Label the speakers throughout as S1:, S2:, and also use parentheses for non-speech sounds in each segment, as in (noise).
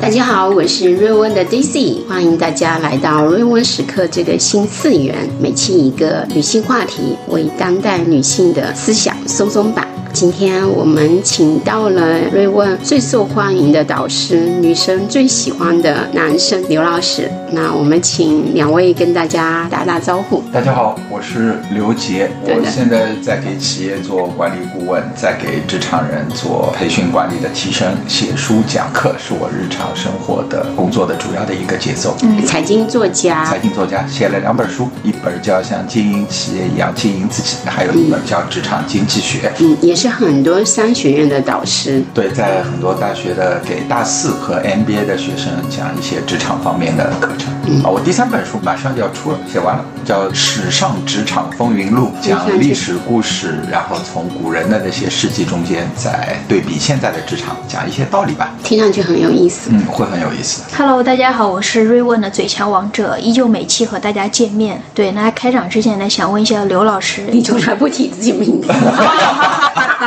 S1: 大家好，我是瑞温的 Daisy，欢迎大家来到瑞温时刻这个新次元，每期一个女性话题，为当代女性的思想松松绑。今天我们请到了瑞问最受欢迎的导师，女生最喜欢的男生刘老师。那我们请两位跟大家打打招呼。
S2: 大家好，我是刘杰，我现在在给企业做管理顾问，在给职场人做培训管理的提升，写书讲课是我日常生活的工作的主要的一个节奏。
S1: 嗯，财经作家，
S2: 财经作家写了两本书，一本叫像经营企业一样经营自己，还有一本叫职场经济学。
S1: 嗯，也。是很多商学院的导师，
S2: 对，在很多大学的给大四和 MBA 的学生讲一些职场方面的课程。啊，我第三本书马上就要出了，写完了，叫《史上职场风云录》，讲历史故事，然后从古人的那些事迹中间再对比现在的职场，讲一些道理吧。
S1: 听上去很有意思，
S2: 嗯，会很有意思。
S3: Hello，大家好，我是瑞问的嘴强王者，依旧每期和大家见面。对，那开场之前呢，想问一下刘老师，
S1: 你从来不提自己名字。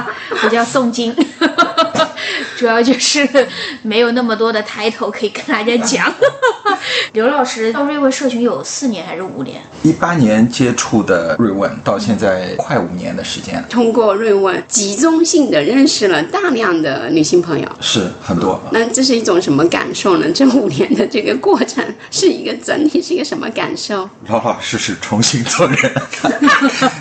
S1: (laughs)
S3: 我叫宋金，(laughs) 主要就是没有那么多的抬头可以跟大家讲。刘老师到瑞问社群有四年还是五年？
S2: 一八年接触的瑞问，到现在快五年的时间。
S1: 通过瑞问，集中性的认识了大量的女性朋友，
S2: 是很多。
S1: 那这是一种什么感受呢？这五年的这个过程是一个整体，是一个什么感受？(laughs)
S2: 老老实实重新做人，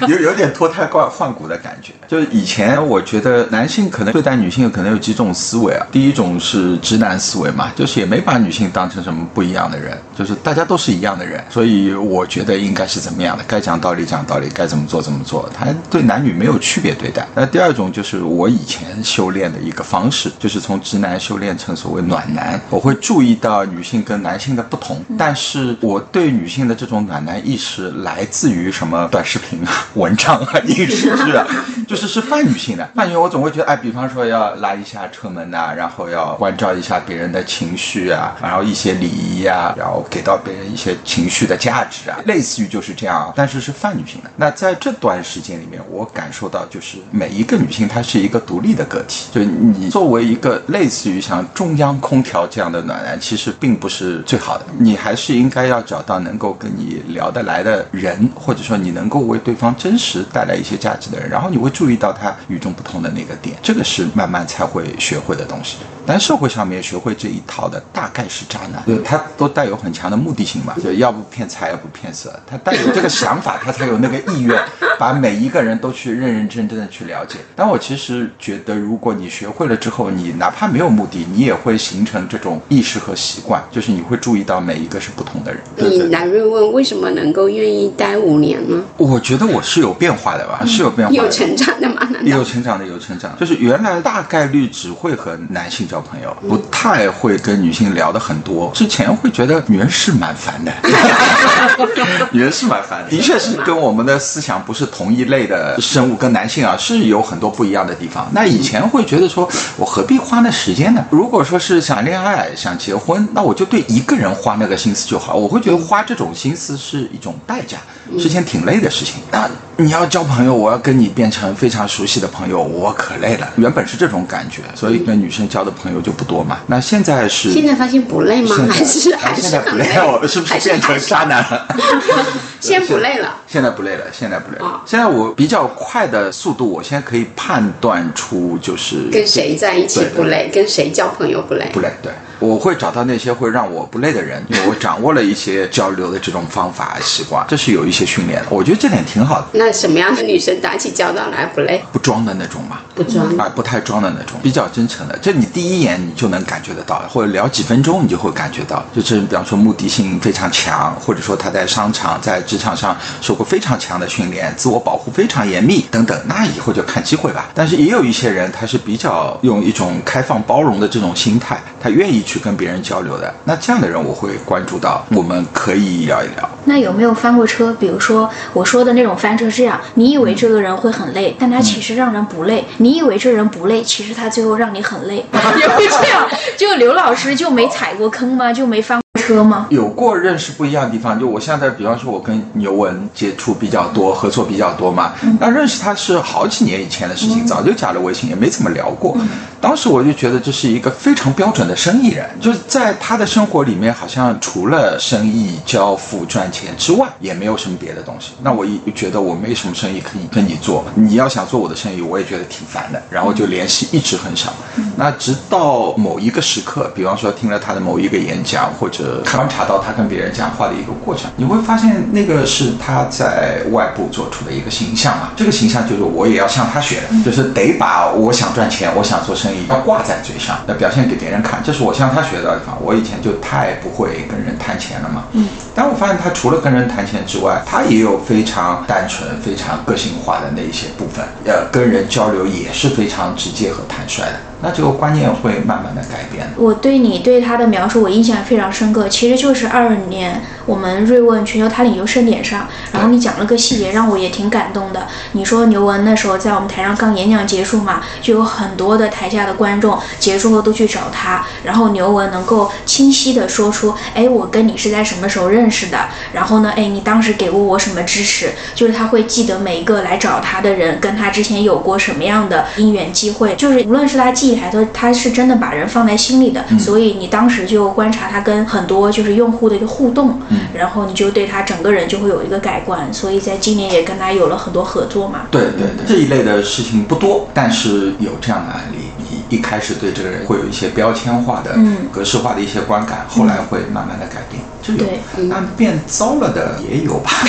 S2: 有有点脱胎换换骨的感觉。就是以前我觉得男性可能对待女性可能有几种思维啊，第一种是直男思维嘛，就是也没把女性当成什么不一样的人。就是大家都是一样的人，所以我觉得应该是怎么样的，该讲道理讲道理，该怎么做怎么做。他对男女没有区别对待。那第二种就是我以前修炼的一个方式，就是从直男修炼成所谓暖男。我会注意到女性跟男性的不同，但是我对女性的这种暖男意识来自于什么短视频啊、文章啊、影视剧啊，就是是泛女性的。泛女，我总会觉得，哎，比方说要拉一下车门呐，然后要关照一下别人的情绪啊，然后一些礼仪啊。然后给到别人一些情绪的价值啊，类似于就是这样，但是是泛女性的。那在这段时间里面，我感受到就是每一个女性她是一个独立的个体，就你作为一个类似于像中央空调这样的暖男，其实并不是最好的。你还是应该要找到能够跟你聊得来的人，或者说你能够为对方真实带来一些价值的人，然后你会注意到他与众不同的那个点，这个是慢慢才会学会的东西。但社会上面学会这一套的大概是渣男，对他都带有很强的目的性嘛，就要不骗财，要不骗色。他带有这个想法，他才有那个意愿，把每一个人都去认认真真的去了解。但我其实觉得，如果你学会了之后，你哪怕没有目的，你也会形成这种意识和习惯，就是你会注意到每一个是不同的人。
S1: 你来瑞问为什么能够愿意待五年呢？
S2: 我觉得我是有变化的吧，是有变化，
S1: 有成长的吗？
S2: 有成长的，有成长。就是原来大概率只会和男性。交朋友不太会跟女性聊的很多，之前会觉得女人是蛮烦的，(laughs) 女人是蛮烦的，的确是跟我们的思想不是同一类的生物，跟男性啊是有很多不一样的地方。那以前会觉得说我何必花那时间呢？如果说是想恋爱、想结婚，那我就对一个人花那个心思就好。我会觉得花这种心思是一种代价，是件挺累的事情。那你要交朋友，我要跟你变成非常熟悉的朋友，我可累了。原本是这种感觉，所以跟女生交的朋朋友就不多嘛？那现在是
S1: 现在发现不累吗？还是还是
S2: 现在不累？我是不是变成渣男了？(laughs) (laughs)
S1: 现在不累了。
S2: 现在不累了。现在不累了。现在我比较快的速度，我现在可以判断出就是
S1: 跟谁在一起不累，跟谁交朋友不累。
S2: 不累，对。我会找到那些会让我不累的人，(laughs) 因为我掌握了一些交流的这种方法习惯，这是有一些训练的。我觉得这点挺好的。
S1: 那什么样的女生打起交道来不累？
S2: 不装的那种嘛，
S1: 不装
S2: 啊，不太装的那种，比较真诚的。这你第一眼你就能感觉得到，或者聊几分钟你就会感觉到，就是比方说目的性非常强，或者说他在商场、在职场上受过非常强的训练，自我保护非常严密等等，那以后就看机会吧。但是也有一些人，他是比较用一种开放包容的这种心态，他愿意去。跟别人交流的，那这样的人我会关注到，我们可以聊一聊。
S3: 那有没有翻过车？比如说我说的那种翻车是这样：你以为这个人会很累，但他其实让人不累；你以为这人不累，其实他最后让你很累。(laughs) 也会这样？就刘老师就没踩过坑吗？就没翻？车吗？
S2: 有过认识不一样的地方，就我现在，比方说，我跟牛文接触比较多，合作比较多嘛。那认识他是好几年以前的事情，早就加了微信，也没怎么聊过。当时我就觉得这是一个非常标准的生意人，就是在他的生活里面，好像除了生意交付赚钱之外，也没有什么别的东西。那我一觉得我没什么生意可以跟你做，你要想做我的生意，我也觉得挺烦的，然后就联系一直很少。那直到某一个时刻，比方说听了他的某一个演讲，或者观察到他跟别人讲话的一个过程，你会发现那个是他在外部做出的一个形象嘛。这个形象就是我也要向他学的，就是得把我想赚钱，我想做生意要挂在嘴上，要表现给别人看，这是我向他学到的地方。我以前就太不会跟人谈钱了嘛。嗯。但我发现他除了跟人谈钱之外，他也有非常单纯、非常个性化的那一些部分，呃，跟人交流也是非常直接和坦率的。那这个观念会慢慢的改变。
S3: 我对你对他的描述，我印象非常深刻。其实就是二二年我们瑞问全球他领袖盛典上，然后你讲了个细节，让我也挺感动的。你说牛文那时候在我们台上刚演讲结束嘛，就有很多的台下的观众结束后都去找他，然后牛文能够清晰的说出，哎，我跟你是在什么时候认识的？然后呢，哎，你当时给过我什么支持？就是他会记得每一个来找他的人，跟他之前有过什么样的因缘机会，就是无论是他记。抬头，他是真的把人放在心里的，所以你当时就观察他跟很多就是用户的一个互动，然后你就对他整个人就会有一个改观，所以在今年也跟他有了很多合作嘛。
S2: 对对对，这一类的事情不多，但是有这样的案例。你一开始对这个人会有一些标签化的、格式化的一些观感，后来会慢慢的改变。这有，但变糟了的也有吧？(laughs)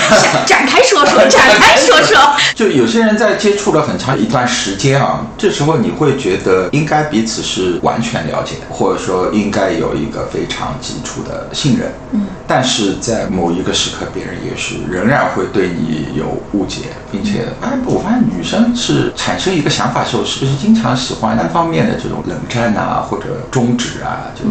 S2: (laughs)
S3: 展开说说，展开说说。
S2: 就有些人在接触了很长一段时间啊，这时候你会觉得应该彼此是完全了解，或者说应该有一个非常基础的信任。嗯。但是在某一个时刻，别人也是仍然会对你有误解，并且，哎，我发现女生是产生一个想法时候，是不是经常喜欢单方面的这种冷战啊，或者终止啊，就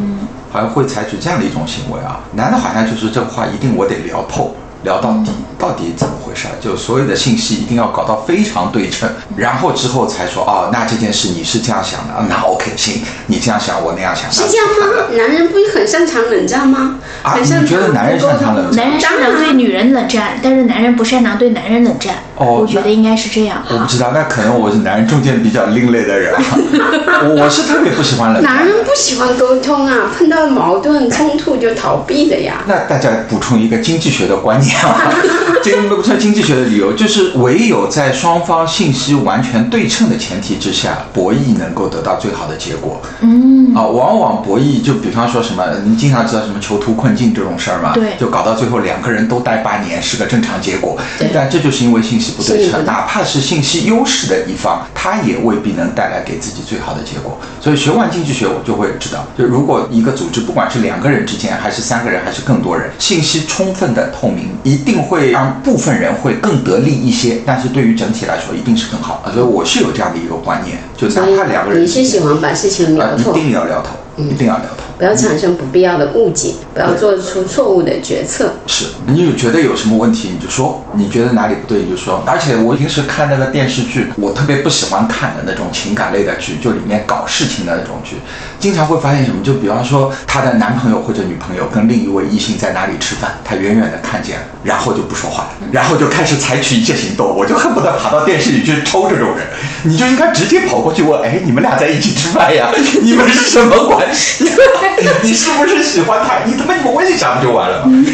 S2: 好像会采取这样的一种行为啊？男的好像就是这话一定我得聊透。聊到底，到底怎么回事？就所有的信息一定要搞到非常对称，然后之后才说哦，那这件事你是这样想的，那 OK 行，你这样想，我那样想，
S1: 是这样吗？男人不是很擅长冷战吗？
S2: 啊，你觉得男人擅长冷战？
S3: 男人擅长对女人冷战，但是男人不擅长对男人冷战。哦，我觉得应该是这样。
S2: 我不知道，那可能我是男人中间比较另类的人。(laughs) 我是特别不喜欢冷战。
S1: 男人不喜欢沟通啊，碰到矛盾冲突就逃避的呀。
S2: 那大家补充一个经济学的观念。(laughs) 这个不算经济学的理由，就是唯有在双方信息完全对称的前提之下，博弈能够得到最好的结果。嗯，啊，往往博弈就比方说什么，你经常知道什么囚徒困境这种事儿嘛？
S3: 对，
S2: 就搞到最后两个人都待八年是个正常结果。
S1: 对，
S2: 但这就是因为信息不对称，哪怕是信息优势的一方，他也未必能带来给自己最好的结果。所以学完经济学，我就会知道，就如果一个组织，不管是两个人之间，还是三个人，还是更多人，信息充分的透明。一定会让部分人会更得利一些，但是对于整体来说一定是更好。所以我是有这样的一个观念，就哪怕两个人，
S1: 你是喜欢把事情聊透，
S2: 一定要聊透，一定要聊透。
S1: 不要产生不必要的误解，不要做出错误的决策。
S2: 是，你有觉得有什么问题你就说，你觉得哪里不对你就说。而且我平时看那个电视剧，我特别不喜欢看的那种情感类的剧，就里面搞事情的那种剧，经常会发现什么？就比方说她的男朋友或者女朋友跟另一位异性在哪里吃饭，她远远的看见了，然后就不说话了，然后就开始采取一些行动。我就恨不得爬到电视里去抽这种人。你就应该直接跑过去问，哎，你们俩在一起吃饭呀？你们是什么关系？(laughs) 你是不是喜欢他？你他妈你们微信讲不就完了吗？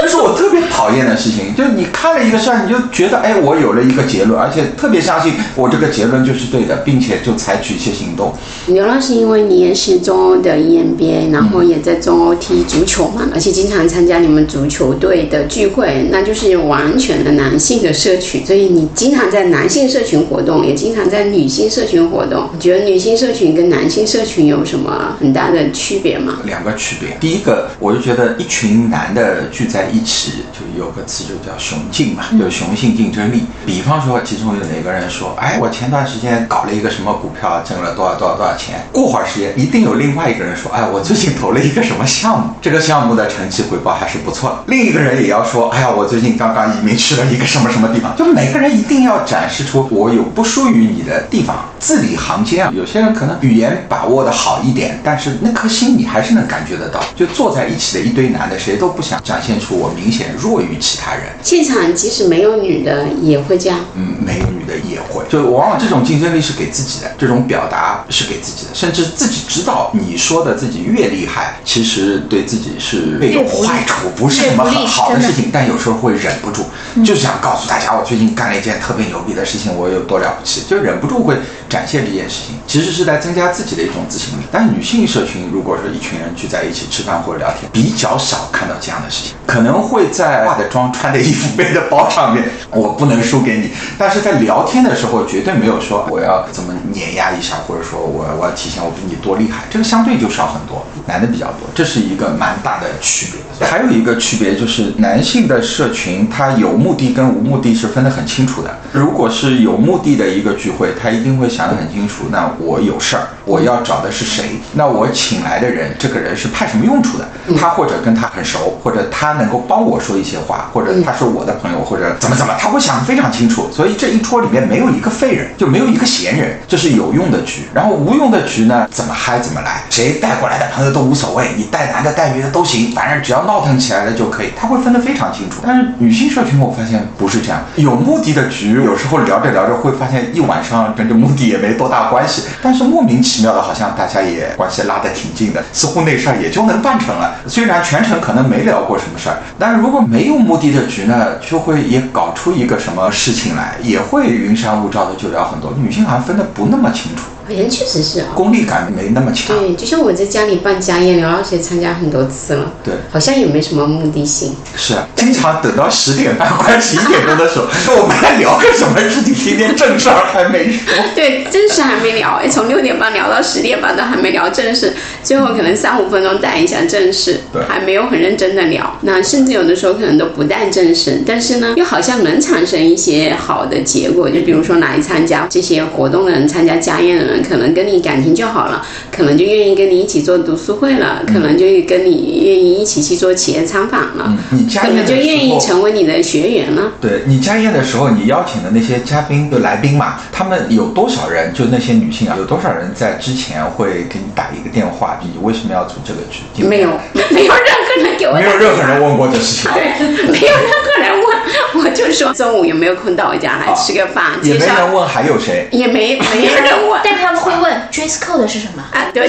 S2: 这是我特别讨厌的事情。就是你看了一个事儿，你就觉得哎，我有了一个结论，而且特别相信我这个结论就是对的，并且就采取一些行动。
S1: 刘老师，因为你也是中欧的 EMBA，然后也在中欧踢足球嘛，而且经常参加你们足球队的聚会，那就是完全的男性的社群，所以你经常在男性社群活动，也经常在女性社群活动。你觉得女性社群跟男性社群有什么很大的区别吗？
S2: 两个区别，第一个，我就觉得一群男的聚在一起，就有个词就叫雄竞嘛，就雄性竞争力。比方说，其中有哪个人说，哎，我前段时间搞了一个什么股票，挣了多少多少多少钱。过会儿时间，一定有另外一个人说，哎，我最近投了一个什么项目，这个项目的成绩回报还是不错。另一个人也要说，哎呀，我最近刚刚移民去了一个什么什么地方。就每个人一定要展示出我有不属于你的地方，字里行间啊。有些人可能语言把握的好一点，但是那颗心你还是能感觉得到。就坐在一起的一堆男的，谁都不想展现出我明显弱于其他人。
S1: 现场即使没有女的，也会这样。
S2: 嗯，没有女的。也会，就往往这种竞争力是给自己的，这种表达是给自己的，甚至自己知道你说的自己越厉害，其实对自己是越有坏处，不是什么很好的事情，但有时候会忍不住，就是想告诉大家，我最近干了一件特别牛逼的事情，我有多了不起，就忍不住会展现这件事情，其实是在增加自己的一种自信力。但女性社群如果说一群人聚在一起吃饭或者聊天，比较少看到这样的事情，可能会在化的妆、穿的衣服、背的包上面，我不能输给你，但是在聊天的时候绝对没有说我要怎么碾压一下，或者说我我要体现我比你多厉害，这个相对就少很多，男的比较多，这是一个蛮大的区别。还有一个区别就是男性的社群，他有目的跟无目的是分得很清楚的。如果是有目的的一个聚会，他一定会想得很清楚，那我有事儿，我要找的是谁？那我请来的人，这个人是派什么用处的？他或者跟他很熟，或者他能够帮我说一些话，或者他是我的朋友，或者怎么怎么，他会想得非常清楚。所以这一桌里面没有一个废人，就没有一个闲人，这是有用的局。然后无用的局呢，怎么嗨怎么来，谁带过来的朋友都无所谓，你带男的带女的都行，反正只要闹腾起来了就可以。他会分得非常清楚。但是女性社群我发现不是这样，有目的的局，有时候聊着聊着会发现一晚上跟着目的也没多大关系，但是莫名其妙的，好像大家也关系拉得挺近的，似乎那事儿也就能办成了。虽然全程可能没聊过什么事儿，但是如果没有目的的局呢，就会也搞出一个什么事情来，也会云山雾罩的就聊很多。女性好像分得不那么清楚。
S1: 好像确实是啊，
S2: 功利感没那么强。
S1: 对，就像我在家里办家宴，刘老师也参加很多次了。
S2: 对，
S1: 好像也没什么目的性。
S2: 是啊，经常等到十点半、快十一点钟的时候，说我们来聊个什么事情，今天正事儿还没说。(laughs)
S1: 对，正事还没聊，哎，从六点半聊到十点半都还没聊正事，最后可能三五分钟带一下正事，
S2: 对
S1: 还没有很认真的聊。那甚至有的时候可能都不带正事，但是呢，又好像能产生一些好的结果。就比如说来参加这些活动的人，参加家宴的人，可能跟你感情就好了，可能就愿意跟你一起做读书会了，可能就跟你愿意一起去做企业参访了，
S2: 嗯，你家
S1: 可能就愿意。成为你的学员了。
S2: 对你家宴的时候，你邀请的那些嘉宾就来宾嘛，他们有多少人？就那些女性啊，有多少人在之前会给你打一个电话？你为什么要组这个局？
S1: 没有，没有任何人给我
S2: 没有任何人问过这事情，
S1: 对，(laughs) 没有任何 (laughs) 我就说中午有没有空到我家来吃个饭，
S2: 也没人问还有谁。
S1: 也没没有人问
S3: 但他们会问 dress code 是什么？(laughs)
S1: 啊，对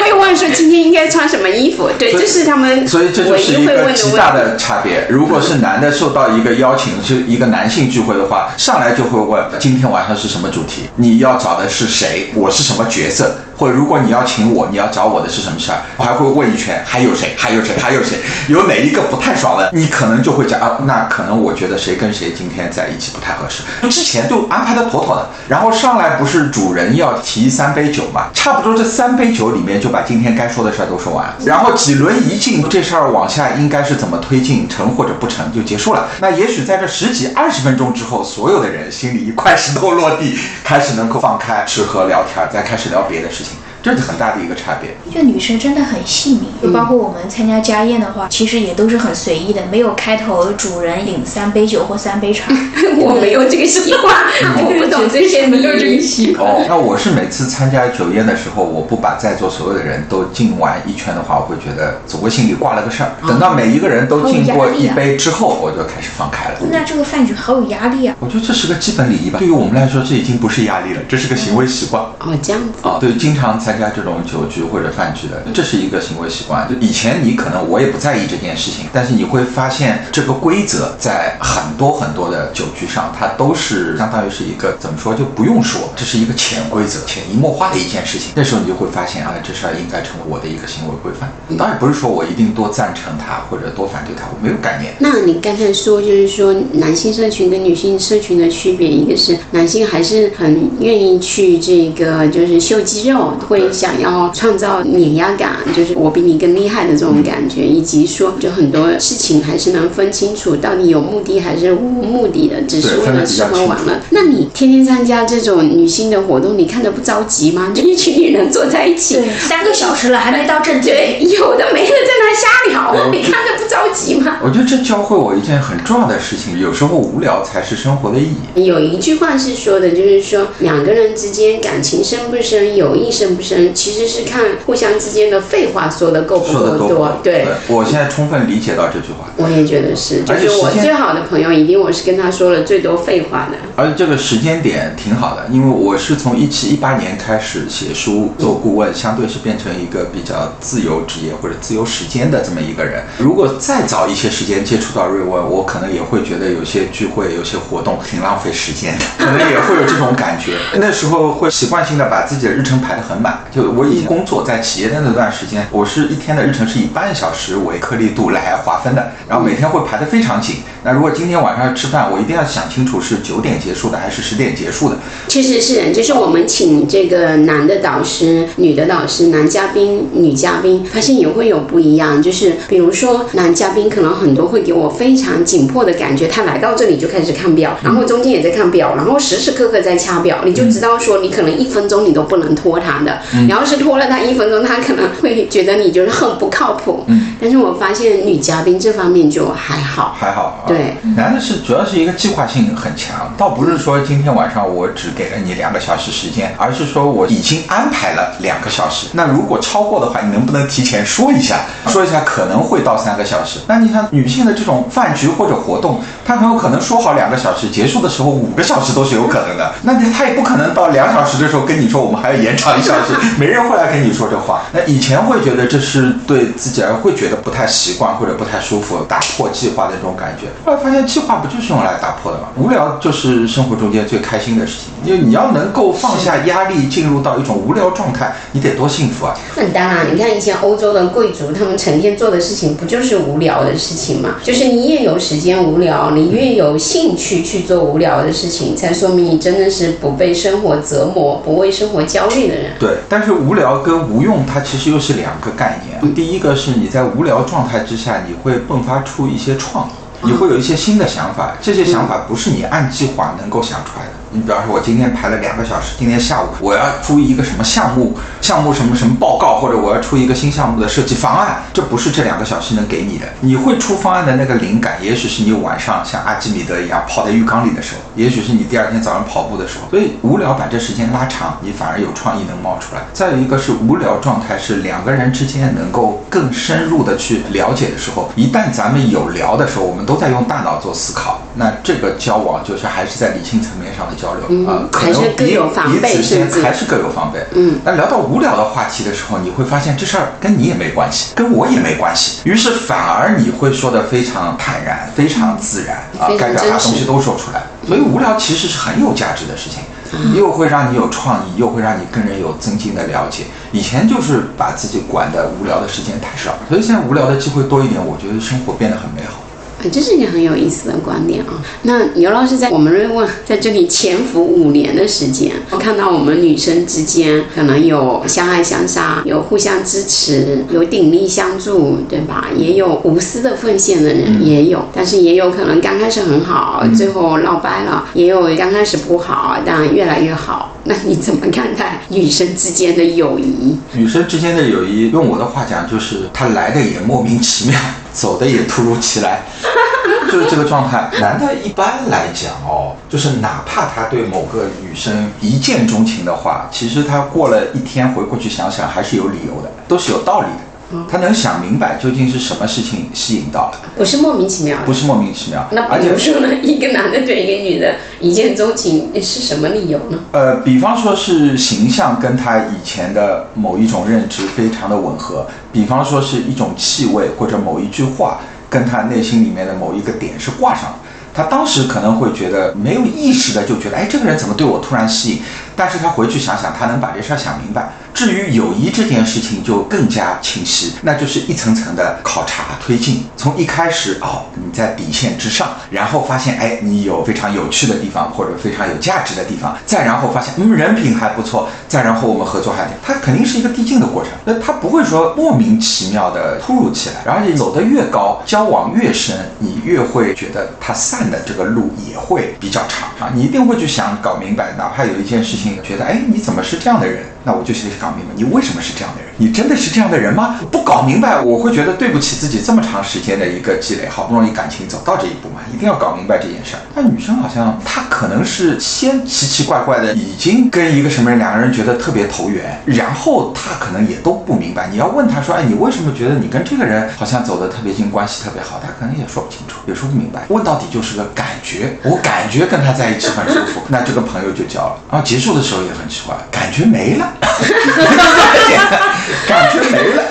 S1: 会问说今天应该穿什么衣服，对，这是他们
S2: 所以这就
S1: 唯
S2: 是一个
S1: 一会问
S2: 极大。
S1: 的
S2: 差别。如果是男的受到一个邀请，是一个男性聚会的话，上来就会问今天晚上是什么主题，你要找的是谁，我是什么角色，或者如果你要请我，你要找我的是什么？事儿，我还会问一圈还有谁，还有谁，还有谁，有哪一个不太爽的，你可能就会讲啊，那可能我觉得谁跟谁今天在一起不太合适，之前就安排的妥妥的，然后上来不是主人要提三杯酒嘛，差不多这三杯酒里面就把今天该说的事儿都说完，然后几轮一进，这事儿往下应该是怎么推进，成或者不成就结束了。那也许在这十几二十分钟之后，所有的人心里一块石头落地，开始能够放开吃喝聊天，再开始聊别的事情，这是很大的一个差别。
S3: 就女生真的很细腻，就包括我们参加家宴的话，其实也都是很随意的，没有开头主人领三杯酒或三杯茶。(laughs)
S1: 我没有这个习惯，(laughs) 我不懂这些谜语。
S3: 习
S2: 哦，那我是每次参加酒宴的时候，我不把在座所有的人都敬完一圈的话，我会觉得总归心里挂了个事儿。等到每一个人都敬过一杯之后，我就开始放开了。
S3: 那这个饭局好有压力啊！
S2: 我觉得这是个基本礼仪吧。对于我们来说，这已经不是压力了，这是个行为习惯。
S1: 哦，这样子。
S2: 啊，对，经常参加这种酒局或者饭局的，这是一个行为习惯。就以前你可能我也不在意这件事情，但是你会发现这个规则在很多很多的酒局上，它都是相当于是一个怎么说就不用说，这是一个潜规则、潜移默化的一件事情。那时候你就会发现啊，这事儿应该成为我的一个行为规范。当然不是说我一定多赞成他或者多反对他，我没有概念。
S1: 那你刚才说，就是说男性社群跟女性社群的区别，一个是男性还是很愿意去这个就是秀肌肉，会想要创造碾压感，就是我比你更厉害的这种感觉，以及说就很多事情还是能分清楚到底有目的还是无目的的，只是为了吃喝玩乐。那你天天参加这种女性的活动，你看着不着急吗？就一群女人坐在一起，
S3: 三个小时了还没到正题。
S1: 对，有的没的在那瞎聊，你看着不着急吗？
S2: 我觉得这教会我一件很重要的事情，有时候无聊才是生活的意义。
S1: 有一句话是说的，就是说两个人之间感情深不深，友谊深不深，其实是看互相之间的废话说的够不够多。对，
S2: 我现在充分理解到这句话。
S1: 我也觉得是，就
S2: 而且
S1: 是我最好的朋友，一定我是跟他说了最多废话的。
S2: 而这个时间点挺好的，因为我是从一七一八年开始写书做顾问，相对是变成一个比较自由职业或者自由时间的这么一个人。如果再早一些时间接触到瑞文，我可能也会觉得有些聚会、有些活动挺浪费时间的，可能也会有这种感觉。(laughs) 那时候会习惯性的把自己的日程排得很满。就我以前工作在企业的那段时间，我是一天的日程是以半小时为颗粒度来划分的，然后每天会排得非常紧。那如果今天晚上要吃饭，我一定要想清楚是九点结束的还是十点结束的。
S1: 确实是，就是我们请这个男的导师、女的导师、男嘉宾、女嘉宾，发现也会有不一样。就是比如说，男嘉宾可能很多会给我非常紧迫的感觉，他来到这里就开始看表，然后中间也在看表，然后时时刻刻在掐表，你就知道说你可能一分钟你都不能拖他的。你要是拖了他一分钟，他可能会觉得你就是很不靠谱。嗯但是我发现女嘉宾这方面就还好。
S2: 还好，啊
S1: 对，
S2: 男的是主要是一个计划性很强，倒不是说今天晚上我只给了你两个小时时间，而是说我已经安排了两个小时。那如果超过的话，你能不能提前说一下？说一下可能会到三个小时。那你像女性的这种饭局或者活动，她很有可能说好两个小时，结束的时候五个小时都是有可能的。那她也不可能到两小时的时候跟你说我们还要延长一小时，(laughs) 没人会来跟你说这话。那以前会觉得这是对自己而会觉得不太习惯或者不太舒服，打破计划的这种感觉。后来发现计划不就是用来打破的吗？无聊就是生活中间最开心的事情，因为你要能够放下压力，进入到一种无聊状态，你得多幸福啊！
S1: 那当然，你看以前欧洲的贵族，他们成天做的事情不就是无聊的事情吗？就是你越有时间无聊，你越有兴趣去做无聊的事情，才说明你真的是不被生活折磨、不为生活焦虑的人。
S2: 对，但是无聊跟无用，它其实又是两个概念。第一个是你在无聊状态之下，你会迸发出一些创意，你会有一些新的想法，这些想法不是你按计划能够想出来的。你比方说，我今天排了两个小时，今天下午我要出一个什么项目，项目什么什么报告，或者我要出一个新项目的设计方案，这不是这两个小时能给你的。你会出方案的那个灵感，也许是你晚上像阿基米德一样泡在浴缸里的时候，也许是你第二天早上跑步的时候。所以无聊把这时间拉长，你反而有创意能冒出来。再有一个是无聊状态，是两个人之间能够更深入的去了解的时候，一旦咱们有聊的时候，我们都在用大脑做思考，那这个交往就是还是在理性层面上的交流啊、
S1: 嗯
S2: 可能彼
S1: 有防备
S2: 彼此之间还是各有防备。
S1: 嗯，
S2: 那聊到无聊的话题的时候，你会发现这事儿跟你也没关系，跟我也没关系，于是反而你会说的非常坦然，非常自然啊该表达的东西都说出来。所以无聊其实是很有价值的事情。
S1: 嗯
S2: 又会让你有创意，又会让你跟人有增进的了解。以前就是把自己管的无聊的时间太少，所以现在无聊的机会多一点，我觉得生活变得很美好。
S1: 啊，这是一个很有意思的观点啊。那尤老师在我们瑞问在这里潜伏五年的时间，我看到我们女生之间可能有相爱相杀，有互相支持，有鼎力相助，对吧？也有无私的奉献的人，也有，但是也有可能刚开始很好，最后闹掰了；也有刚开始不好，但越来越好。那你怎么看待女生之间的友谊？
S2: 女生之间的友谊，用我的话讲，就是她来的也莫名其妙，走的也突如其来，(laughs) 就是这个状态。男的一般来讲哦，就是哪怕他对某个女生一见钟情的话，其实他过了一天回过去想想，还是有理由的，都是有道理的。他能想明白究竟是什么事情吸引到了，
S1: 不是莫名其妙
S2: 不。是莫名其妙。
S1: 那比如说呢，一个男的对一个女的一见钟情，是什么理由呢？
S2: 呃，比方说是形象跟他以前的某一种认知非常的吻合，比方说是一种气味或者某一句话跟他内心里面的某一个点是挂上的。他当时可能会觉得没有意识的就觉得，哎，这个人怎么对我突然吸引？但是他回去想想，他能把这事儿想明白。至于友谊这件事情就更加清晰，那就是一层层的考察推进。从一开始哦，你在底线之上，然后发现哎，你有非常有趣的地方或者非常有价值的地方，再然后发现嗯人品还不错，再然后我们合作还它肯定是一个递进的过程。那它不会说莫名其妙的突如其来，而且走得越高，交往越深，你越会觉得它散的这个路也会比较长啊。你一定会去想搞明白，哪怕有一件事情觉得哎你怎么是这样的人，那我就得搞明白，你为什么是这样的人？你真的是这样的人吗？不搞明白，我会觉得对不起自己这么长时间的一个积累，好不容易感情走到这一步嘛，一定要搞明白这件事儿。但女生好像她可能是先奇奇怪怪的，已经跟一个什么人两个人觉得特别投缘，然后她可能也都不明白。你要问她说，哎，你为什么觉得你跟这个人好像走得特别近，关系特别好？她可能也说不清楚，也说不明白。问到底就是个感觉，我感觉跟他在一起很舒服，那这个朋友就交了。然后结束的时候也很奇怪，感觉没了，(laughs) 感觉没了，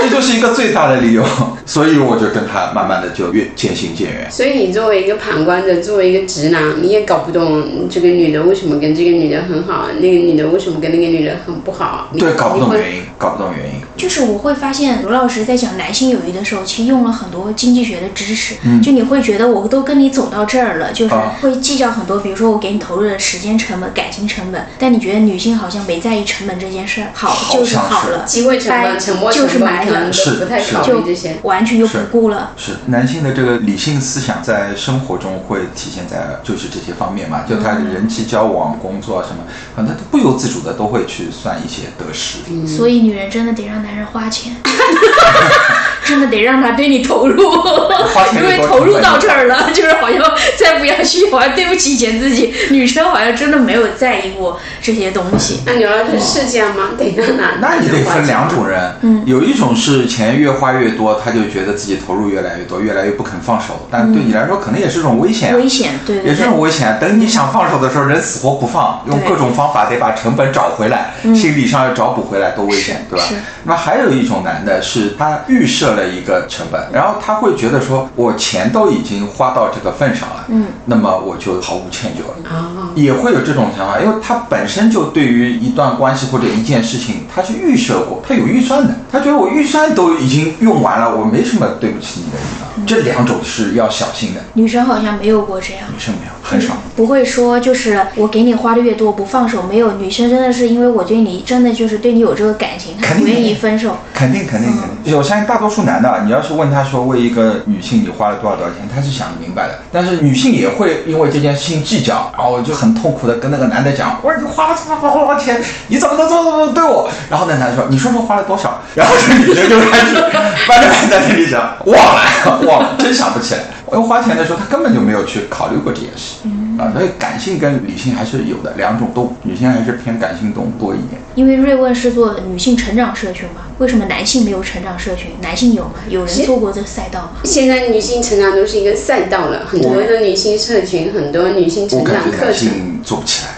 S2: (laughs) 这就是一个最大的理由。(laughs) 所以我就跟他慢慢的就越渐行渐远。
S1: 所以你作为一个旁观者，作为一个直男，你也搞不懂这个女的为什么跟这个女的很好，那个女的为什么跟那个女的很不好。
S2: 对，搞不懂原因，搞不懂原因。
S3: 就是我会发现卢老师在讲男性友谊的时候，其实用了很多经济学的知识。就你会觉得我都跟你走到这儿了，就是
S2: 啊
S3: 会计较很多，比如说我给你投入的时间成本、感情成本，但你觉得女性好像没在意成本这件事儿，好
S2: 好
S3: 就是好了，
S1: 机会成本、
S3: 就是
S1: 成本可能
S3: 埋了，
S2: 是
S1: 不太
S2: 是
S1: 考虑这些。
S3: 完全就不顾了。
S2: 是男性的这个理性思想在生活中会体现在就是这些方面嘛，就他人际交往、工作啊什么，可能他不由自主的都会去算一些得失。
S3: 所以女人真的得让男人花钱，(laughs) 真的得让他对你投入，
S2: 钱
S3: 因为投入到这儿了，就是好像再不下去，好像对不起以前自己。女生好像真的没有在意过这些东西。
S1: 那刘老师是这样吗？得让男
S2: 那你得分两种人，
S3: 嗯
S2: 有一种是钱越花越多，他就觉得自己投入越来越多，越来越不肯放手，但对你来说可能也是种危险啊，
S3: 危险，对对
S2: 也是
S3: 一，
S2: 种危险。等你想放手的时候，人死活不放，用各种方法得把成本找回来，心理上要找补回来，多危险，对吧
S3: 是？
S2: 那么还有一种男的是他预设了一个成本，然后他会觉得说，我钱都已经花到这个份上了，
S3: 嗯，
S2: 那么我就毫无歉疚了。
S1: 啊，
S2: 也会有这种想法，因为他本身就对于一段关系或者一件事情，他是预设过，他有预算的，他觉得我预算都已经用完了，我没什么对不起你的地方。这两种是要小心的，
S3: 女生好像没有过这样。
S2: 女生没有，很少。
S3: 不会说就是我给你花的越多不放手，没有女生真的是因为我对你真的就是对你有这个感情，她
S2: 肯定
S3: 不愿意分手。
S2: 肯定肯定肯定，我相信大多数男的啊，你要是问他说为一个女性你花了多少多少钱，他是想明白的。但是女性也会因为这件事情计较，然后就很痛苦的跟那个男的讲，我说你花了这么多多钱，你怎么能这么这么对我？然后那男的说，你说说花了多少？然后这女的就开始翻着白在那里想，忘了忘了，真想不起来。因为花钱的时候，他根本就没有去考虑过这件事。啊，所以感性跟理性还是有的，两种都，女性还是偏感性动物多一点。
S3: 因为瑞问是做女性成长社群嘛，为什么男性没有成长社群？男性有吗？有人做过这赛道吗？
S1: 现在女性成长都是一个赛道了，很多的女性社群，很多女性
S2: 我
S1: 成
S2: 感觉男
S1: 长课程，
S2: 性做不起来，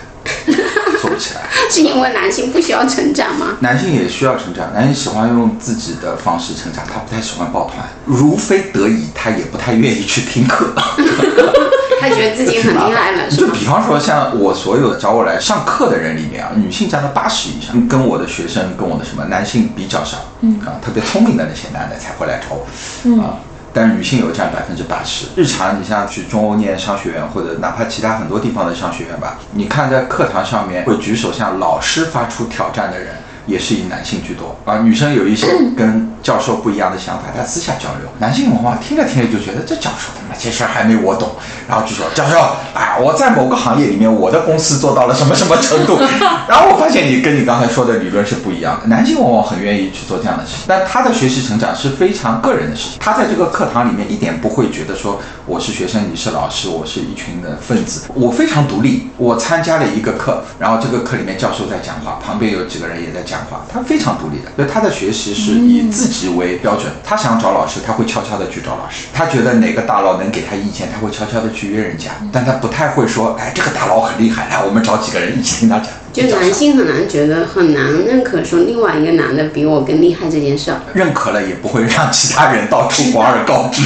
S2: 做不起来。(laughs)
S1: 是因为男性不需要成长吗？
S2: 男性也需要成长，男性喜欢用自己的方式成长，他不太喜欢抱团，如非得已，他也不太愿意去听课。(laughs) (laughs)
S1: 他觉得自己很厉害了，
S2: 就比方说，像我所有找我来上课的人里面啊，女性占了八十以上，跟我的学生，跟我的什么男性比较少，嗯啊，特别聪明的那些男的才会来找我，
S3: 嗯
S2: 啊。但是女性有占百分之八十。日常你像去中欧念商学院，或者哪怕其他很多地方的商学院吧，你看在课堂上面会举手向老师发出挑战的人，也是以男性居多。啊，女生有一些 (clears throat) 跟教授不一样的想法，在私下交流。男性往往听着听着就觉得这教授他妈这事儿还没我懂，然后就说教授，哎，我在某个行业里面，我的公司做到了什么什么程度。(laughs) 然后我发现你跟你刚才说的理论是不一样的。男性往往很愿意去做这样的事情，但他的学习成长是非常个人的事情。他在这个课堂里面一点不会觉得说我是学生，你是老师，我是一群的分子，我非常独立。我参加了一个课，然后这个课里面教授在讲话，旁边有几个人也在讲话，他非常独立的，所以他的学习是以自己为标准。他想找老师，他会悄悄的去找老师。他觉得哪个大佬能给他意见，他会悄悄的去约人家，但他不太会说，哎，这个大佬很厉害，来，我们找几个人一起听他讲。
S1: 就男性很难觉得很难认可说另外一个男的比我更厉害这件事儿，
S2: 认可了也不会让其他人到处 (laughs) 广而告之。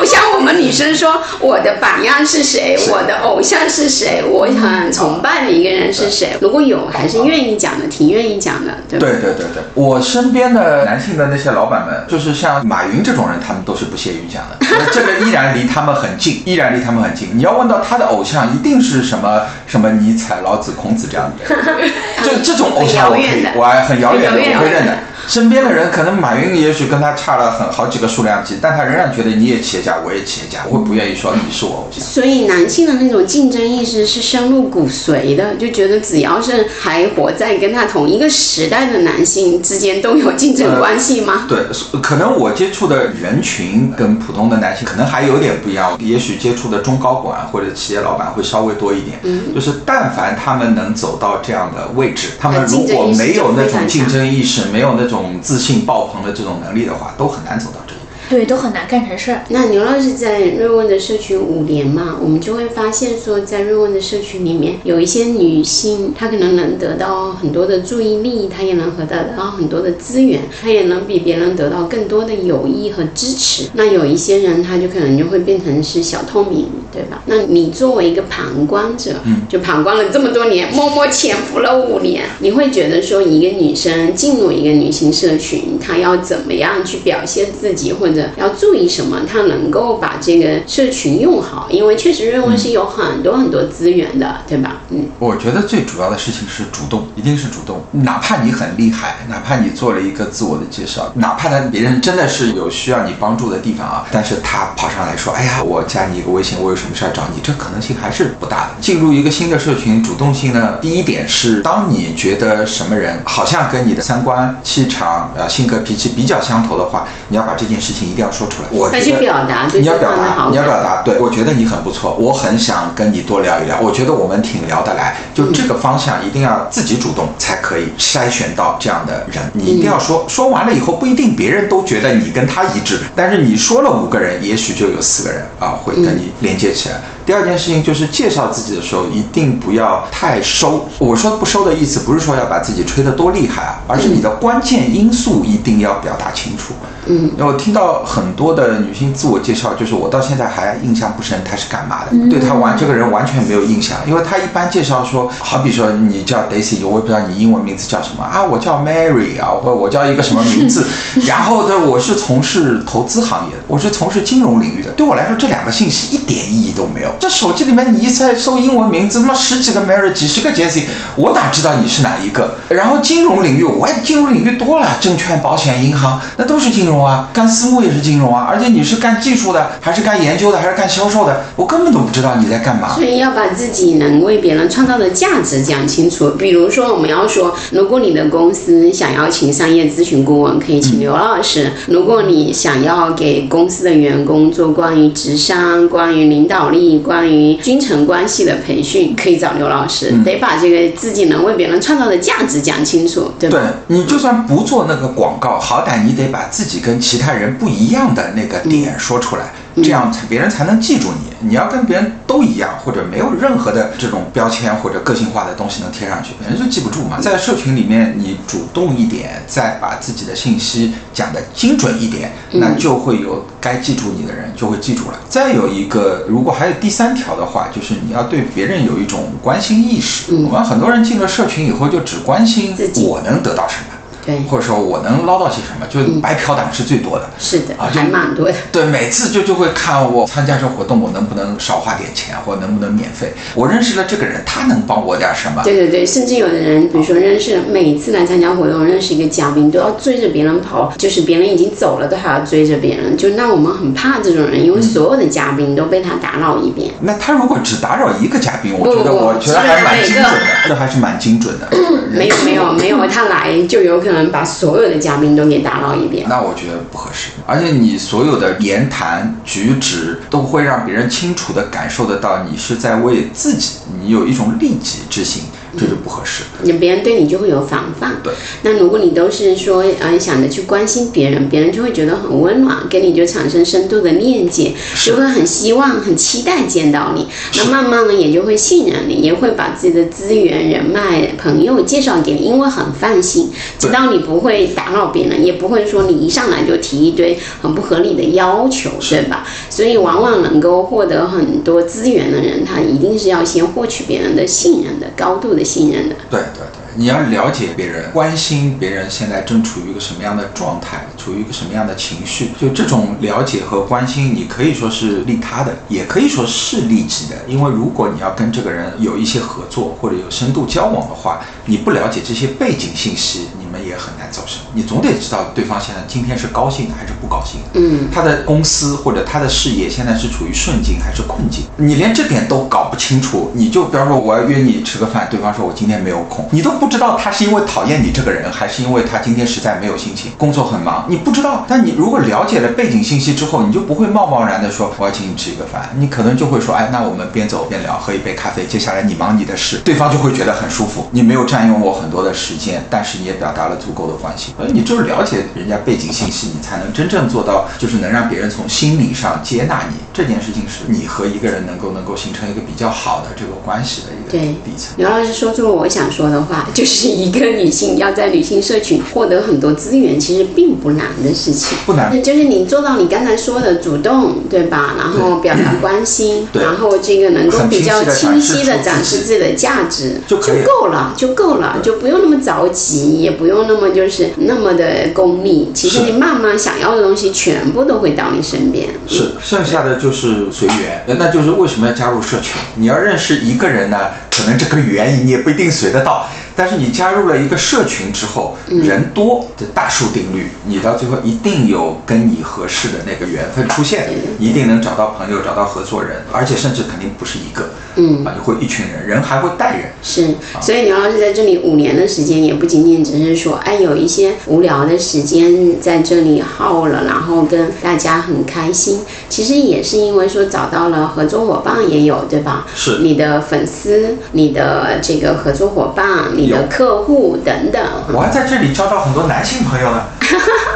S1: 不像我们女生说我的榜样是谁，我的偶像是谁，我很崇拜的一个人是谁。如果有，还是愿意讲的，挺愿意讲的，对吧？
S2: 对对对对，我身边的男性的那些老板们，就是像马云这种人，他们都是不屑于讲的。(laughs) 这个依然离他们很近，依然离他们很近。你要问到他的偶像，一定是什么什么尼采、老子、孔子这样的人。(laughs) 这这种偶像我可以，我还很遥远的，我会认的。身边的人可能马云也许跟他差了很好几个数量级，但他仍然觉得你也企业家，我也企业家，我不愿意说你是我偶像。
S1: 所以男性的那种竞争意识是深入骨髓的，就觉得只要是还活在跟他同一个时代的男性之间都有竞争关系吗？(laughs)
S2: 对，可能我接触的人群跟普通的男性可能还有点不一样，也许接触的中高管或者企业老板会稍微多一点。嗯，就是但凡他们能走到这样的位置，他们如果没有那种竞争意识，没有那种种自信爆棚的这种能力的话，都很难走到这。
S3: 对，都很难干成事儿。
S1: 那牛老师在瑞问的社群五年嘛，我们就会发现说，在瑞问的社群里面，有一些女性，她可能能得到很多的注意力，她也能得到很多的资源，她也能比别人得到更多的友谊和支持。那有一些人，她就可能就会变成是小透明，对吧？那你作为一个旁观者，嗯，就旁观了这么多年，默默潜伏了五年，你会觉得说，一个女生进入一个女性社群，她要怎么样去表现自己，或者要注意什么，他能够把这个社群用好，因为确实瑞文是有很多很多资源的，对吧？嗯，
S2: 我觉得最主要的事情是主动，一定是主动。哪怕你很厉害，哪怕你做了一个自我的介绍，哪怕他别人真的是有需要你帮助的地方啊，但是他跑上来说，哎呀，我加你一个微信，我有什么事儿找你，这可能性还是不大的。进入一个新的社群，主动性呢，第一点是，当你觉得什么人好像跟你的三观、气场、呃性格、脾气比较相投的话，你要把这件事情一定要说出来。我
S1: 去表达，
S2: 你要表达，你要表达，对我觉得你很不错，我很想跟你多聊一聊，我觉得我们挺聊得来，就这个方向一定要自己主动才可以筛选到这样的人。你一定要说，说完了以后不一定别人都觉得你跟他一致，但是你说了五个人，也许就有四个人啊会跟你连接起来。第二件事情就是介绍自己的时候一定不要太收。我说不收的意思不是说要把自己吹得多厉害啊，而是你的关键因素一定要表达清楚。嗯，我听到很多的女性自我介绍，就是我到现在还印象不深她是干嘛的，对她完这个人完全没有印象，因为她一般介绍说，好比说你叫 Daisy，我也不知道你英文名字叫什么啊，我叫 Mary 啊，或我叫一个什么名字，(laughs) 然后呢，我是从事投资行业的，我是从事金融领域的，对我来说这两个信息一点意义都没有。这手机里面你一再搜英文名字，他妈十几个 Mary，几十个 Jessie，我哪知道你是哪一个？然后金融领域，我也金融领域多了，证券、保险、银行，那都是金融啊，干私募也是金融啊，而且你是干技术的，还是干研究的，还是干销售的？我根本都不知道你在干嘛。
S1: 所以要把自己能为别人创造的价值讲清楚。比如说，我们要说，如果你的公司想要请商业咨询顾问，可以请刘老师；如果你想要给公司的员工做关于职商、关于领导力、关于君臣关系的培训，可以找刘老师。得把这个自己能为别人创造的价值讲清楚，对吧？
S2: 对你就算不做那个广告，好歹你得把自己跟其他人不一样的那个点说出来。这样才别人才能记住你。你要跟别人都一样，或者没有任何的这种标签或者个性化的东西能贴上去，别人就记不住嘛。在社群里面，你主动一点，再把自己的信息讲得精准一点，那就会有该记住你的人就会记住了。再有一个，如果还有第三条的话，就是你要对别人有一种关心意识。我们很多人进了社群以后，就只关心我能得到什么。
S1: 对，
S2: 或者说我能捞到些什么，就白嫖党是最多的，
S1: 是的，还蛮多的。
S2: 对，每次就就会看我参加这活动，我能不能少花点钱，或能不能免费？我认识了这个人，他能帮我点什么？
S1: 对对对，甚至有的人，比如说认识，每次来参加活动，认识一个嘉宾，都要追着别人跑，就是别人已经走了，都还要追着别人。就那我们很怕这种人，因为所有的嘉宾都被他打扰一遍。
S2: 那他如果只打扰一个嘉宾，我觉得我觉得还蛮精准的，这还是蛮精准的。
S1: 没有没有没有，他来就有可能把所有的嘉宾都给打扰一遍。
S2: 那我觉得不合适，而且你所有的言谈举止都会让别人清楚的感受得到，你是在为自己，你有一种利己之心。这就不合适，
S1: 你别人对你就会有防范。
S2: 对，
S1: 那如果你都是说，嗯，想着去关心别人，别人就会觉得很温暖，跟你就产生深度的链接，就会很希望、很期待见到你。那慢慢的也就会信任你，也会把自己的资源、人脉、朋友介绍给你，因为很放心，知道你不会打扰别人，也不会说你一上来就提一堆很不合理的要求，对吧？所以往往能够获得很多资源的人，他一定是要先获取别人的信任的高度的。信任的，
S2: 对对对，你要了解别人，关心别人现在正处于一个什么样的状态，处于一个什么样的情绪，就这种了解和关心，你可以说是利他的，也可以说是利己的。因为如果你要跟这个人有一些合作或者有深度交往的话，你不了解这些背景信息，你。们也很难走神。你总得知道对方现在今天是高兴还是不高兴。
S1: 嗯，
S2: 他的公司或者他的事业现在是处于顺境还是困境？你连这点都搞不清楚，你就比方说我要约你吃个饭，对方说我今天没有空，你都不知道他是因为讨厌你这个人，还是因为他今天实在没有心情，工作很忙，你不知道。但你如果了解了背景信息之后，你就不会贸贸然的说我要请你吃一个饭，你可能就会说，哎，那我们边走边聊，喝一杯咖啡，接下来你忙你的事，对方就会觉得很舒服，你没有占用我很多的时间，但是你也表达了足够的关心。而你就是了解人家背景信息，你才能真正做到，就是能让别人从心理上接纳你。这件事情是你和一个人能够能够形成一个比较好的这个关系的一个底层。
S1: 刘老师说出了我想说的话，(laughs) 就是一个女性要在女性社群获得很多资源，其实并不难的事情。
S2: 不难
S1: 就是你做到你刚才说的主动，对吧？然后表达关心，
S2: 对
S1: 然后这个能够比较清晰的
S2: 展示
S1: 自己的价值，
S2: 就
S1: 够了，就够了，就不用那么着急，也不用那么就是那么的功利。其实你慢慢想要的东西，全部都会到你身边。
S2: 是，剩下的就是随缘，那就是为什么要加入社群？你要认识一个人呢，可能这个缘你也不一定随得到，但是你加入了一个社群之后，人多的大数定律，你到最后一定有跟你合适的那个缘分出现，一定能找到朋友，找到合作人，而且甚至肯定不是一个，
S1: 嗯
S2: 啊，你会一群人，人还会带人，
S1: 是，所以刘老师在这里五年的时间，也不仅仅只是说，哎，有一些无聊的时间在这里耗了，然后跟大家很开心。其实也是因为说找到了合作伙伴，也有对吧？
S2: 是
S1: 你的粉丝、你的这个合作伙伴、你的客户等等。
S2: 我还在这里交到很多男性朋友呢，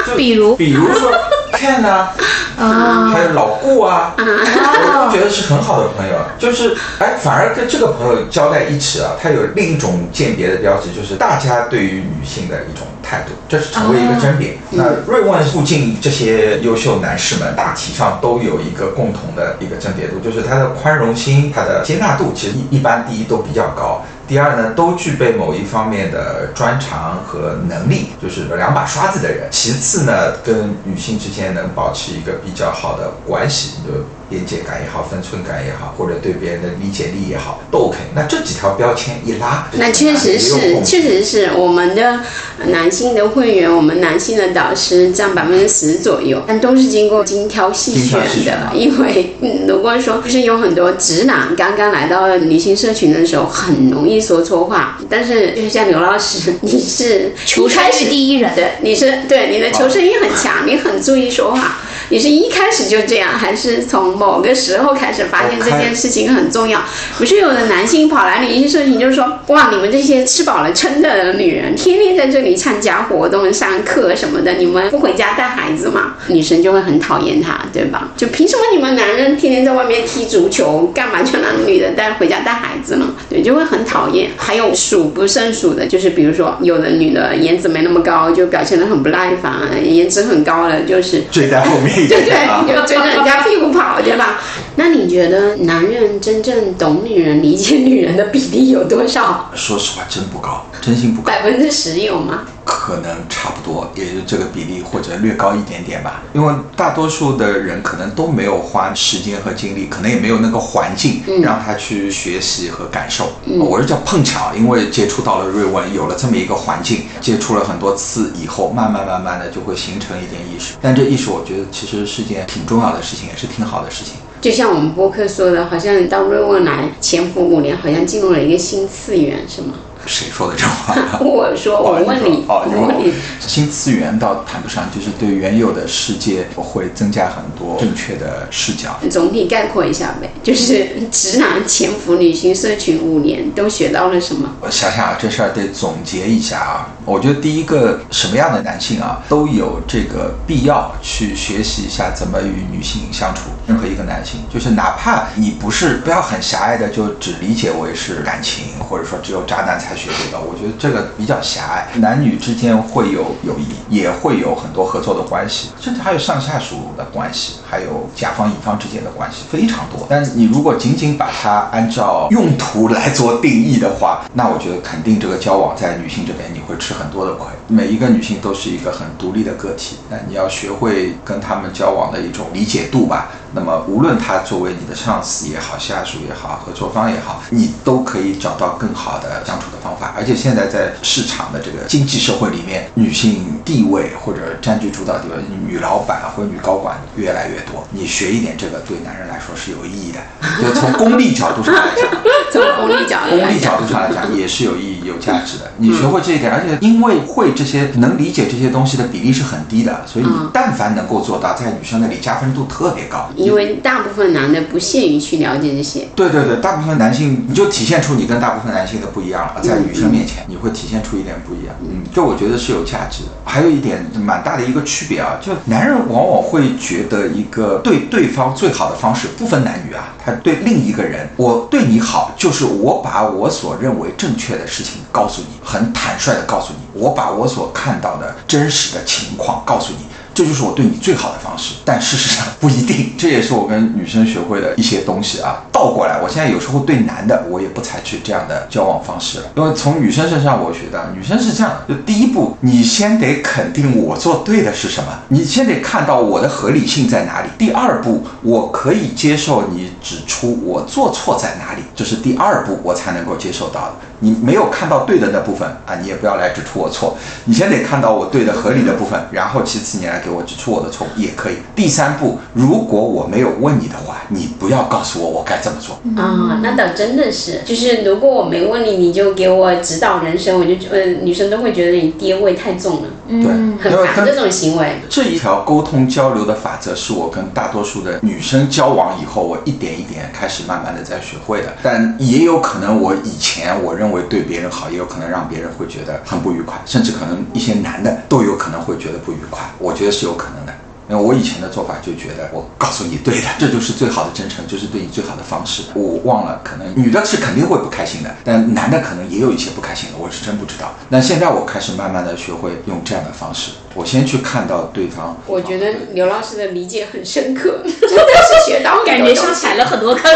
S2: 就
S3: 比如
S2: 比如说 Ken 啊，
S3: 啊
S2: 还有老顾啊，我都觉得是很好的朋友。(laughs) 就是哎，反而跟这个朋友交在一起啊，他有另一种鉴别的标志，就是大家对于女性的一种态度，这是成为一个甄别。那瑞问附近这些优秀男士们，大体上都有一个共同的一个甄别度，就是他的宽容心、他的接纳度，其实一一般第一都比较高。第二呢，都具备某一方面的专长和能力，就是两把刷子的人。其次呢，跟女性之间能保持一个比较好的关系，就边界感也好，分寸感也好，或者对别人的理解力也好，都 OK。那这几条标签一拉，
S1: 那确实是，确实是我们的男性的会员，我们男性的导师占百分之十左右，但都是经过精挑细选的
S2: 选。
S1: 因为嗯，如果说就是有很多直男刚刚来到女性社群的时候，很容易说错话。但是就像刘老师，你是
S3: 求生第一人，
S1: 对，你是对你的求生欲很强，你很注意说话。你是一开始就这样，还是从某个时候开始发现这件事情很重要？不是有的男性跑来女性社群，就是说，哇，你们这些吃饱了撑的女人，天天在这里参加活动、上课什么的，你们不回家带孩子吗？女生就会很讨厌他，对吧？就凭什么你们男人天天在外面踢足球，干嘛就让女的带回家带孩子呢？对，就会很讨厌。还有数不胜数的，就是比如说，有的女的颜值没那么高，就表现得很不耐烦；颜值很高的，就是
S2: 追在后面一
S1: 对。对，就追着人家屁股跑，对吧？那你觉得男人真正懂女人、理解女人的比例有多少？
S2: 说实话，真不高，真心不高。
S1: 百分之十有吗？
S2: 可能差不多，也就这个比例或者略高一点点吧。因为大多数的人可能都没有花时间和精力，可能也没有那个环境让他去学习和感受。我是叫碰巧，因为接触到了瑞文，有了这么一个环境，接触了很多次以后，慢慢慢慢的就会形成一点意识。但这意识，我觉得其实是件挺重要的事情，也是挺好的事情。
S1: 就像我们播客说的，好像到瑞文来潜伏五年，好像进入了一个新次元，是吗？
S2: 谁说的这话？(laughs) (laughs)
S1: 我说，我问你，
S2: 哦，
S1: 我问你，
S2: 新次元倒谈不上，就是对原有的世界会增加很多正确的视角。
S1: 总体概括一下呗，就是直男潜伏女性社群五年，都学到了什么？
S2: 我想想啊，这事儿得总结一下啊。我觉得第一个，什么样的男性啊，都有这个必要去学习一下怎么与女性相处。任何一个男性，就是哪怕你不是不要很狭隘的，就只理解为是感情，或者说只有渣男才学这个，我觉得这个比较狭隘。男女之间会有友谊，也会有很多合作的关系，甚至还有上下属的关系，还有甲方乙方之间的关系，非常多。但是你如果仅仅把它按照用途来做定义的话，那我觉得肯定这个交往在女性这边你会吃很多的亏。每一个女性都是一个很独立的个体，那你要学会跟她们交往的一种理解度吧。那么，无论她作为你的上司也好，下属也好，合作方也好，你都可以找到更好的相处的方法。而且现在在市场的这个经济社会里面，女性地位或者占据主导地位，女老板或者女高管越来越多。你学一点这个，对男人来说是有意义的。就从功利角度上来讲，(laughs)
S1: 从功利角度
S2: 功利角度上来讲也是有意义、有价值的。你学会这一点，而且因为会这些、能理解这些东西的比例是很低的，所以你
S1: 嗯
S2: 但凡能够做到，在女生那里加分度特别高。
S1: 因为大部分男的不屑于去了解这些。
S2: 对对对，大部分男性你就体现出你跟大部分男性的不一样了，在女生面前你会体现出一点不一样，嗯，这我觉得是有价值的。还有一点蛮大的一个区别啊，就男人往往会觉得一个对对方最好的方式不分男女啊，他对另一个人，我对你好就是我把我所认为正确的事情告诉你，很坦率的告诉你，我把我所看到的真实的情况告诉你。这就是我对你最好的方式，但事实上不一定。这也是我跟女生学会的一些东西啊。倒过来，我现在有时候对男的，我也不采取这样的交往方式了，因为从女生身上我学到，女生是这样：就第一步，你先得肯定我做对的是什么，你先得看到我的合理性在哪里。第二步，我可以接受你指出我做错在哪里，这是第二步，我才能够接受到的。你没有看到对的那部分啊，你也不要来指出我错。你先得看到我对的、合理的部分，然后其次你来给我指出我的错误也可以。第三步，如果我没有问你的话，你不要告诉我我该怎么做。
S1: 啊、那倒真的是，就是如果我没问你，你就给我指导人生，我就觉呃，女生都会觉得你爹味太重了，
S2: 对，
S1: 很烦这种行为。
S2: 这一条沟通交流的法则，是我跟大多数的女生交往以后，我一点一点开始慢慢的在学会的。但也有可能我以前我认为对别人好，也有可能让别人会觉得很不愉快，甚至可能一些男的都有可能会觉得不愉快。我觉得是有可能的。因为我以前的做法就觉得，我告诉你对的，这就是最好的真诚，就是对你最好的方式。我忘了，可能女的是肯定会不开心的，但男的可能也有一些不开心的，我是真不知道。那现在我开始慢慢的学会用这样的方式，我先去看到对方。
S1: 我觉得刘老师的理解很深刻，(laughs) 真的是学到
S3: 感觉像踩了很多坑，(laughs)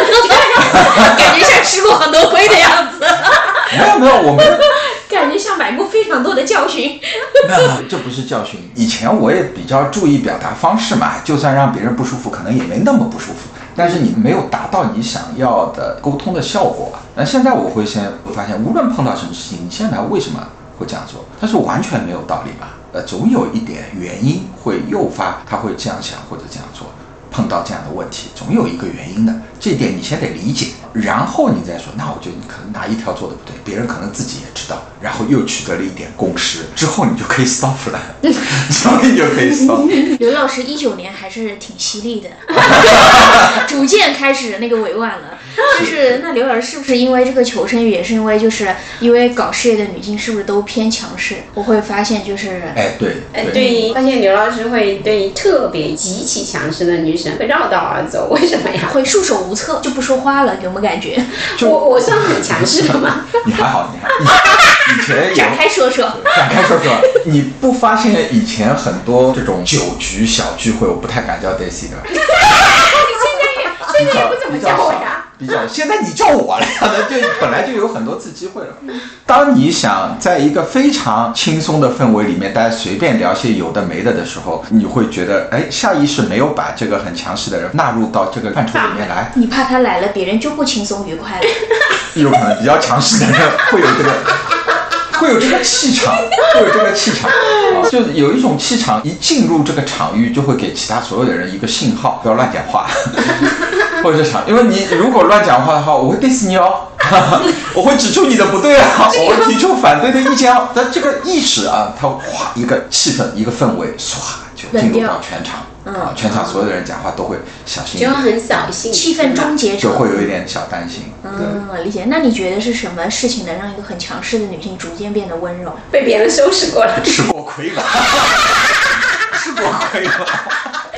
S3: 感觉像吃过很多亏的样子，
S2: 没有没有，我们
S3: 买过非常多的教训。
S2: 没有，这不是教训。以前我也比较注意表达方式嘛，就算让别人不舒服，可能也没那么不舒服。但是你没有达到你想要的沟通的效果。那现在我会先发现，无论碰到什么事情，你现在为什么会这样做？他是完全没有道理嘛？呃，总有一点原因会诱发他会这样想或者这样做。碰到这样的问题，总有一个原因的，这点你先得理解，然后你再说，那我觉得你可能哪一条做的不对，别人可能自己也知道，然后又取得了一点共识，之后你就可以 stop 了，之后你就可以 stop。
S3: 刘老师一九年还是挺犀利的，(laughs) 逐渐开始那个委婉了。就是那刘老师是不是因为这个求生欲，也是因为就是因为搞事业的女性是不是都偏强势？我会发现就是
S2: 哎，对
S1: 哎，对于发现刘老师会对于特别极其强势的女生会绕道而走，为什么呀？
S3: 会束手无策，就不说话了，有没有感觉？
S1: 我我算很强势的吗？
S2: 你还好，你还 (laughs) 以以前有
S3: 展开说说。
S2: 展开说说，你不发现以前很多这种酒局小聚会，我不太敢叫 Daisy 的。比较，现在你叫我了呀，那就本来就有很多次机会了。当你想在一个非常轻松的氛围里面，大家随便聊些有的没的的时候，你会觉得，哎，下意识没有把这个很强势的人纳入到这个范畴里面来，
S3: 你怕他来了，别人就不轻松愉快了。
S2: 有可能比较强势的人会有这个。会有这个气场，会有这个气场，啊，就是有一种气场，一进入这个场域，就会给其他所有的人一个信号，不要乱讲话，(laughs) 或者是想，因为你如果乱讲话的话，我会 diss 你哦，(laughs) 我会指出你的不对啊，我会提出反对的意见哦。但这个意识啊，它哗一个气氛，一个氛围，唰就进入到全场，啊，全场所有的人讲话都会小心
S1: 就很小心，
S3: 气氛终结者
S2: 就会有一点小担心。对。
S3: 嗯，理解。那你觉得是什么事情能让一个很强势的女性逐渐变得温柔？(laughs)
S1: 被别人收拾过了。
S2: 吃过亏了，吃过亏了。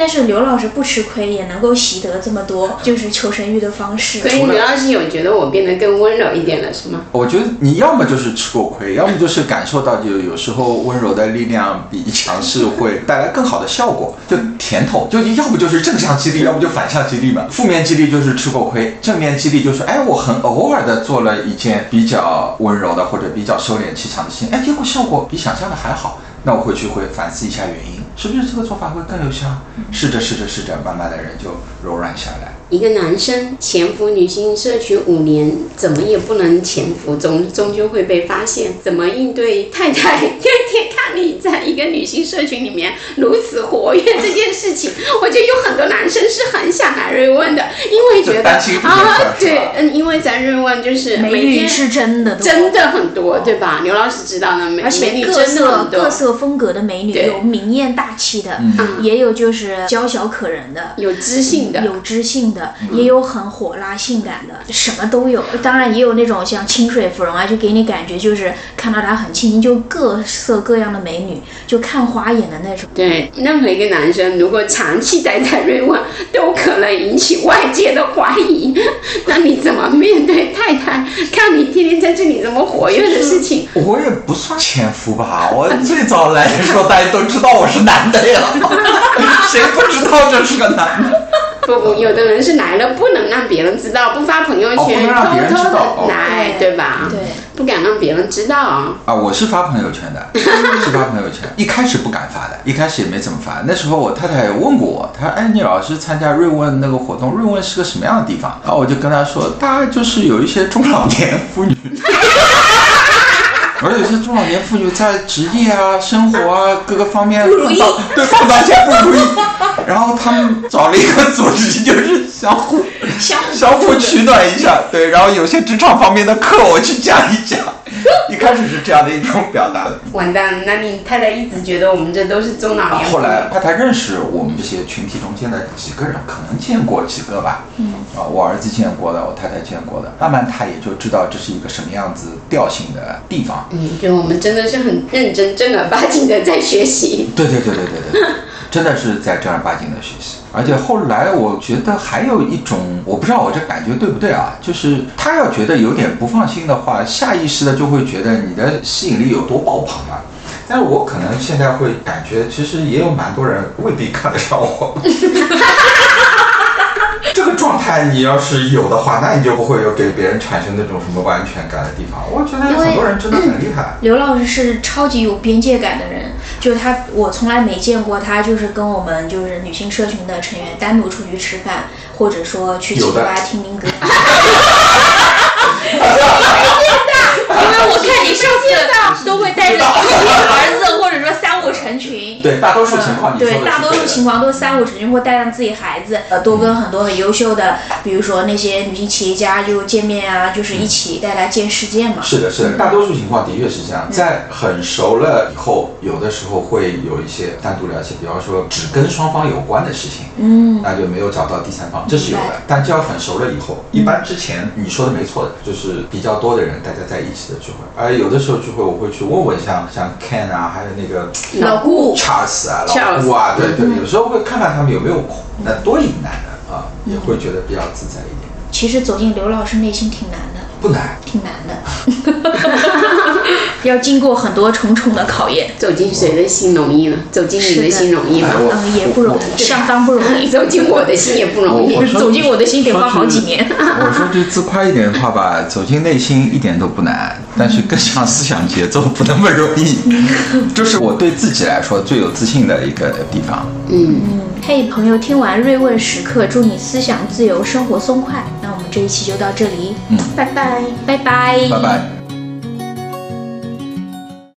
S3: 但是刘老师不吃亏，也能够习得这么多，(laughs) 就是求生欲的方式。
S1: 所以刘老师有觉得我变得更温柔一点了，是吗？
S2: 我觉得你要么就是吃过亏，要么就是感受到就有时候温柔的力量比强势会带来更好的效果，就甜头，就要不就是正向激励，要不就反向激励嘛。负面激励就是吃过亏，正面激励就是哎，我很偶尔的做了一件比较温柔的或者比较收敛气场的事情，哎，结果效果比想象的还好，那我回去会反思一下原因，是不是这个做法会更有效？试着试着试着，慢慢的人就柔软下来。
S1: 一个男生潜伏女性社群五年，怎么也不能潜伏，终终究会被发现。怎么应对太太天天看你在一个女性社群里面如此活跃这件事情？(laughs) 我觉得有很多男生是很想来瑞问的，因为觉得啊，对，嗯，因为咱瑞问就是
S3: 美女是真的，
S1: 真的很多，对吧？刘老师知道的，
S3: 而且各色各色风格的美女，有明艳大气的，也有就是娇小可人的，
S1: 有知性的，
S3: 有知性的。也有很火辣性感的，什么都有。当然也有那种像清水芙蓉啊，就给你感觉就是看到她很清新，就各色各样的美女，就看花眼的那种。
S1: 对，任何一个男生如果长期待在瑞万，都可能引起外界的怀疑。(laughs) 那你怎么面对太太？看你天天在这里这么活跃的事情，
S2: 我也不算潜夫吧。我最早来的时候，大家都知道我是男的呀，(laughs) 谁不知道这是个男的？
S1: 不不，有的人是来了不能让别人知道，不发朋友圈，偷偷的来，对吧？
S3: 对，
S1: 不敢让别人知道啊。
S2: 啊，我是发朋友圈的，(laughs) 是发朋友圈。一开始不敢发的，一开始也没怎么发。那时候我太太也问过我，她说：“哎，你老是参加瑞问那个活动，瑞问是个什么样的地方？”然后我就跟她说：“大概就是有一些中老年妇女。”而有些中老年妇女在职业啊、生活啊各个方面对碰到一些不如意，然后他们找了一个组织，就是相互 (laughs) 相互取暖一下。对，然后有些职场方面的课我去讲一讲。(laughs) 一开始是这样的一种表达。
S1: 完蛋，那你太太一直觉得我们这都是中老年。
S2: 后来太太认识我们这些群体中间的几个人，可能见过几个吧。嗯。啊，我儿子见过的，我太太见过的，慢慢他也就知道这是一个什么样子调性的地方。
S1: 嗯，就我们真的是很认真、正儿八经的在学习。
S2: 对对对对对对，真的是在正儿八经的学习。而且后来我觉得还有一种，我不知道我这感觉对不对啊？就是他要觉得有点不放心的话，下意识的就会觉得你的吸引力有多爆棚啊。但是我可能现在会感觉，其实也有蛮多人未必看得上我。(laughs) 这个状态你要是有的话，那你就不会有给别人产生那种什么不安全感的地方。我觉得很多人真的很厉害。
S3: 刘老师是超级有边界感的人，就是他，我从来没见过他就是跟我们就是女性社群的成员单独出去吃饭，或者说去酒吧听听歌。因为我看你上次都会带着儿子，或者说三五成群。
S2: 对，大多数情况，
S3: 对，大多数情况都是三五成群，或带上自己孩子，呃，多跟很多很优秀的，比如说那些女性企业家就见面啊，就是一起带来见世界嘛。
S2: 是的，是的，大多数情况的确是这样。在很熟了以后，有的时候会有一些单独了解，比方说只跟双方有关的事情，嗯，那就没有找到第三方，这是有的。但只要很熟了以后，一般之前你说的没错的，就是比较多的人大家在一起的聚会，而有的时候聚会我会去问问像像 Ken 啊，还有那个
S1: 老顾。
S2: Charles 啊，老顾啊，对对，有时候会看看他们有没有空，那多隐男的啊，也会觉得比较自在一点。
S3: 其实走进刘老师内心挺难的，
S2: 不难，
S3: 挺难的，(laughs) 要经过很多重重的考验。
S1: 走进谁的心容易呢？走进你的心容易吗？
S3: 嗯，也不容易，相当不容易。
S1: 走进我的心也不容易，(laughs)
S3: 走进我的心得花好几年。
S2: 我说句自夸一点的话吧，走进内心一点都不难，但是更上思想节奏不那么容易。就是我对自己来说最有自信的一个地方。
S3: 嗯嗯，嘿，朋友，听完瑞问时刻，祝你思想自由，生活松快。那我们这一期就到这里，
S2: 嗯，
S3: 拜拜，拜拜，
S2: 拜拜。